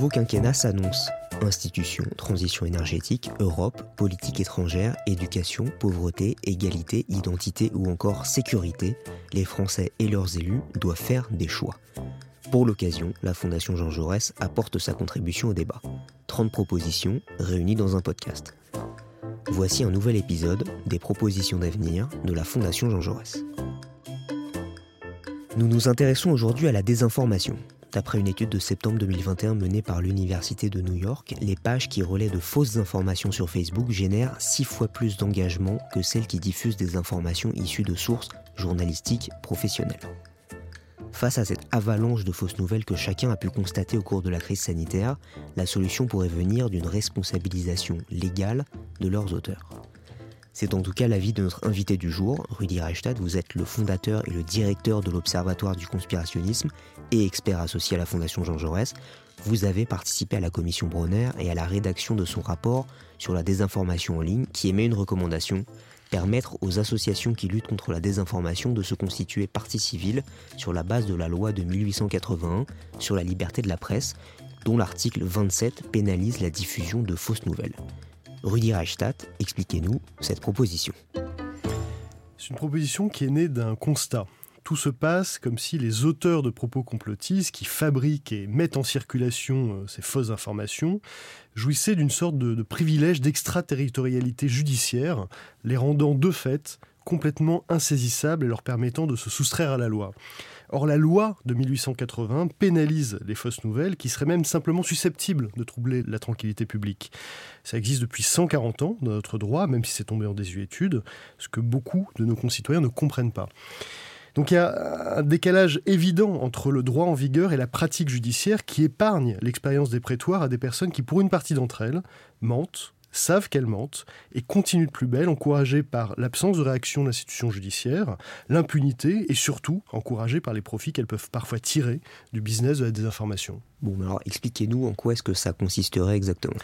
nouveau quinquennat s'annonce. Institutions, transition énergétique, Europe, politique étrangère, éducation, pauvreté, égalité, identité ou encore sécurité, les Français et leurs élus doivent faire des choix. Pour l'occasion, la Fondation Jean Jaurès apporte sa contribution au débat. 30 propositions réunies dans un podcast. Voici un nouvel épisode des propositions d'avenir de la Fondation Jean Jaurès. Nous nous intéressons aujourd'hui à la désinformation. D'après une étude de septembre 2021 menée par l'Université de New York, les pages qui relaient de fausses informations sur Facebook génèrent six fois plus d'engagement que celles qui diffusent des informations issues de sources journalistiques professionnelles. Face à cette avalanche de fausses nouvelles que chacun a pu constater au cours de la crise sanitaire, la solution pourrait venir d'une responsabilisation légale de leurs auteurs. C'est en tout cas l'avis de notre invité du jour, Rudy Reichstadt. Vous êtes le fondateur et le directeur de l'Observatoire du conspirationnisme et expert associé à la Fondation Jean Jaurès. Vous avez participé à la commission Bronner et à la rédaction de son rapport sur la désinformation en ligne qui émet une recommandation permettre aux associations qui luttent contre la désinformation de se constituer partie civile sur la base de la loi de 1881 sur la liberté de la presse, dont l'article 27 pénalise la diffusion de fausses nouvelles. Rudy Reichstadt, expliquez-nous cette proposition. C'est une proposition qui est née d'un constat. Tout se passe comme si les auteurs de propos complotistes qui fabriquent et mettent en circulation euh, ces fausses informations jouissaient d'une sorte de privilège d'extraterritorialité judiciaire, les rendant de fait complètement insaisissables et leur permettant de se soustraire à la loi. Or, la loi de 1880 pénalise les fausses nouvelles qui seraient même simplement susceptibles de troubler la tranquillité publique. Ça existe depuis 140 ans dans notre droit, même si c'est tombé en désuétude, ce que beaucoup de nos concitoyens ne comprennent pas. Donc il y a un décalage évident entre le droit en vigueur et la pratique judiciaire qui épargne l'expérience des prétoires à des personnes qui, pour une partie d'entre elles, mentent, savent qu'elles mentent et continuent de plus belle, encouragées par l'absence de réaction de l'institution judiciaire, l'impunité et surtout encouragées par les profits qu'elles peuvent parfois tirer du business de la désinformation. Bon, alors expliquez-nous en quoi est-ce que ça consisterait exactement?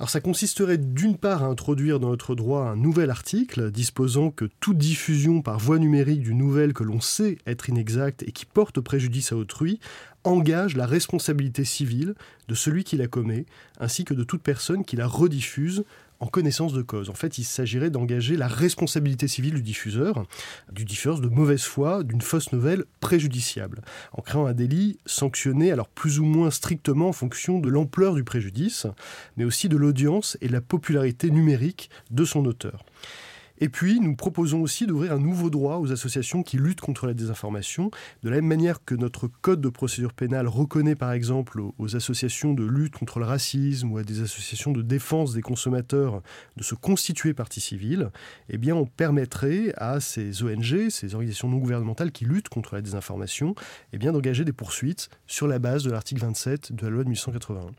Alors ça consisterait d'une part à introduire dans notre droit un nouvel article disposant que toute diffusion par voie numérique d'une nouvelle que l'on sait être inexacte et qui porte préjudice à autrui engage la responsabilité civile de celui qui la commet, ainsi que de toute personne qui la rediffuse en connaissance de cause. En fait, il s'agirait d'engager la responsabilité civile du diffuseur, du diffuseur de mauvaise foi, d'une fausse nouvelle préjudiciable, en créant un délit sanctionné alors plus ou moins strictement en fonction de l'ampleur du préjudice, mais aussi de l'audience et de la popularité numérique de son auteur. Et puis, nous proposons aussi d'ouvrir un nouveau droit aux associations qui luttent contre la désinformation, de la même manière que notre code de procédure pénale reconnaît par exemple aux associations de lutte contre le racisme ou à des associations de défense des consommateurs de se constituer partie civile, eh bien, on permettrait à ces ONG, ces organisations non gouvernementales qui luttent contre la désinformation, eh bien, d'engager des poursuites sur la base de l'article 27 de la loi de 1881.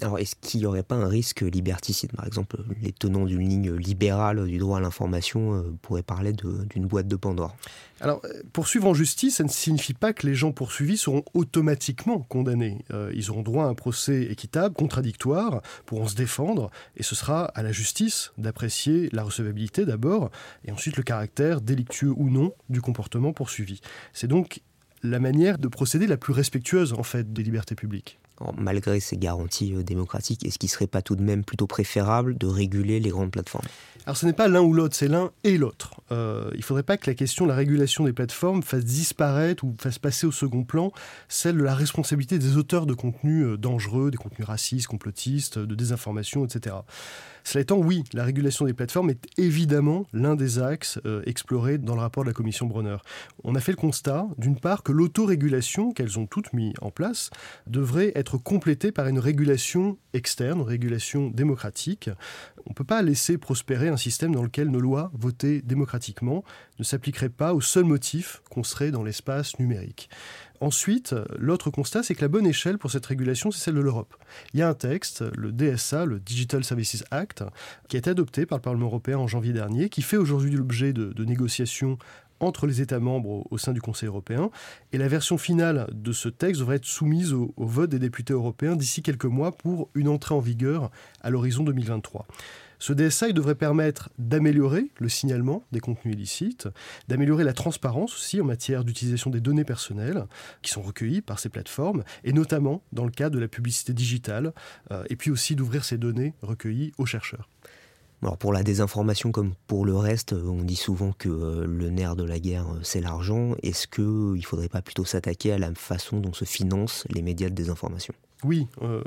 Alors, est-ce qu'il n'y aurait pas un risque liberticide? Par exemple, les tenants d'une ligne libérale du droit à l'information euh, pourraient parler d'une boîte de Pandore? Alors, euh, poursuivre en justice, ça ne signifie pas que les gens poursuivis seront automatiquement condamnés. Euh, ils auront droit à un procès équitable, contradictoire, pourront se défendre, et ce sera à la justice d'apprécier la recevabilité d'abord, et ensuite le caractère délictueux ou non du comportement poursuivi. C'est donc la manière de procéder la plus respectueuse, en fait, des libertés publiques malgré ces garanties euh, démocratiques, est-ce qu'il ne serait pas tout de même plutôt préférable de réguler les grandes plateformes? Alors ce n'est pas l'un ou l'autre, c'est l'un et l'autre. Euh, il ne faudrait pas que la question de la régulation des plateformes fasse disparaître ou fasse passer au second plan celle de la responsabilité des auteurs de contenus euh, dangereux, des contenus racistes, complotistes, de désinformation, etc. Cela étant, oui, la régulation des plateformes est évidemment l'un des axes explorés dans le rapport de la commission Bronner. On a fait le constat, d'une part, que l'autorégulation qu'elles ont toutes mis en place devrait être complétée par une régulation externe, une régulation démocratique. On ne peut pas laisser prospérer un système dans lequel nos lois, votées démocratiquement, ne s'appliqueraient pas au seul motif qu'on serait dans l'espace numérique. Ensuite, l'autre constat, c'est que la bonne échelle pour cette régulation, c'est celle de l'Europe. Il y a un texte, le DSA, le Digital Services Act, qui a été adopté par le Parlement européen en janvier dernier, qui fait aujourd'hui l'objet de, négociations entre les États membres au, sein du Conseil européen. Et la version finale de ce texte devrait être soumise au, vote des députés européens d'ici quelques mois pour une entrée en vigueur à l'horizon 2023. Ce DSA devrait permettre d'améliorer le signalement des contenus illicites, d'améliorer la transparence aussi en matière d'utilisation des données personnelles qui sont recueillies par ces plateformes, et notamment dans le cadre de la publicité digitale, euh, et puis aussi d'ouvrir ces données recueillies aux chercheurs. Alors pour la désinformation comme pour le reste, on dit souvent que euh, le nerf de la guerre, euh, c'est l'argent. Est-ce qu'il ne faudrait pas plutôt s'attaquer à la façon dont se financent les médias de désinformation? Oui, euh,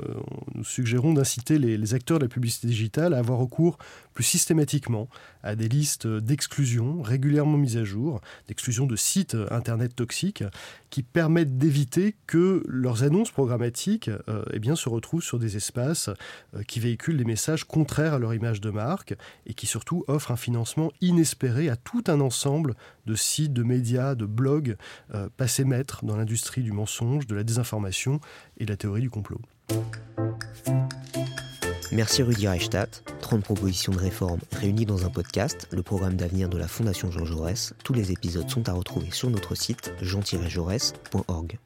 nous suggérons d'inciter les, acteurs de la publicité digitale à avoir recours plus systématiquement à des listes d'exclusion régulièrement mises à jour, d'exclusion de sites Internet toxiques, qui permettent d'éviter que leurs annonces programmatiques euh, eh se retrouvent sur des espaces euh, qui véhiculent des messages contraires à leur image de marque et qui surtout offrent un financement inespéré à tout un ensemble de sites, de médias, de blogs passés maîtres dans l'industrie du mensonge, de la désinformation et de la théorie du Merci Rudy Reichstadt. 30 propositions de réforme réunies dans un podcast, le programme d'avenir de la Fondation Jean Jaurès. Tous les épisodes sont à retrouver sur notre site jean-jaurès.org.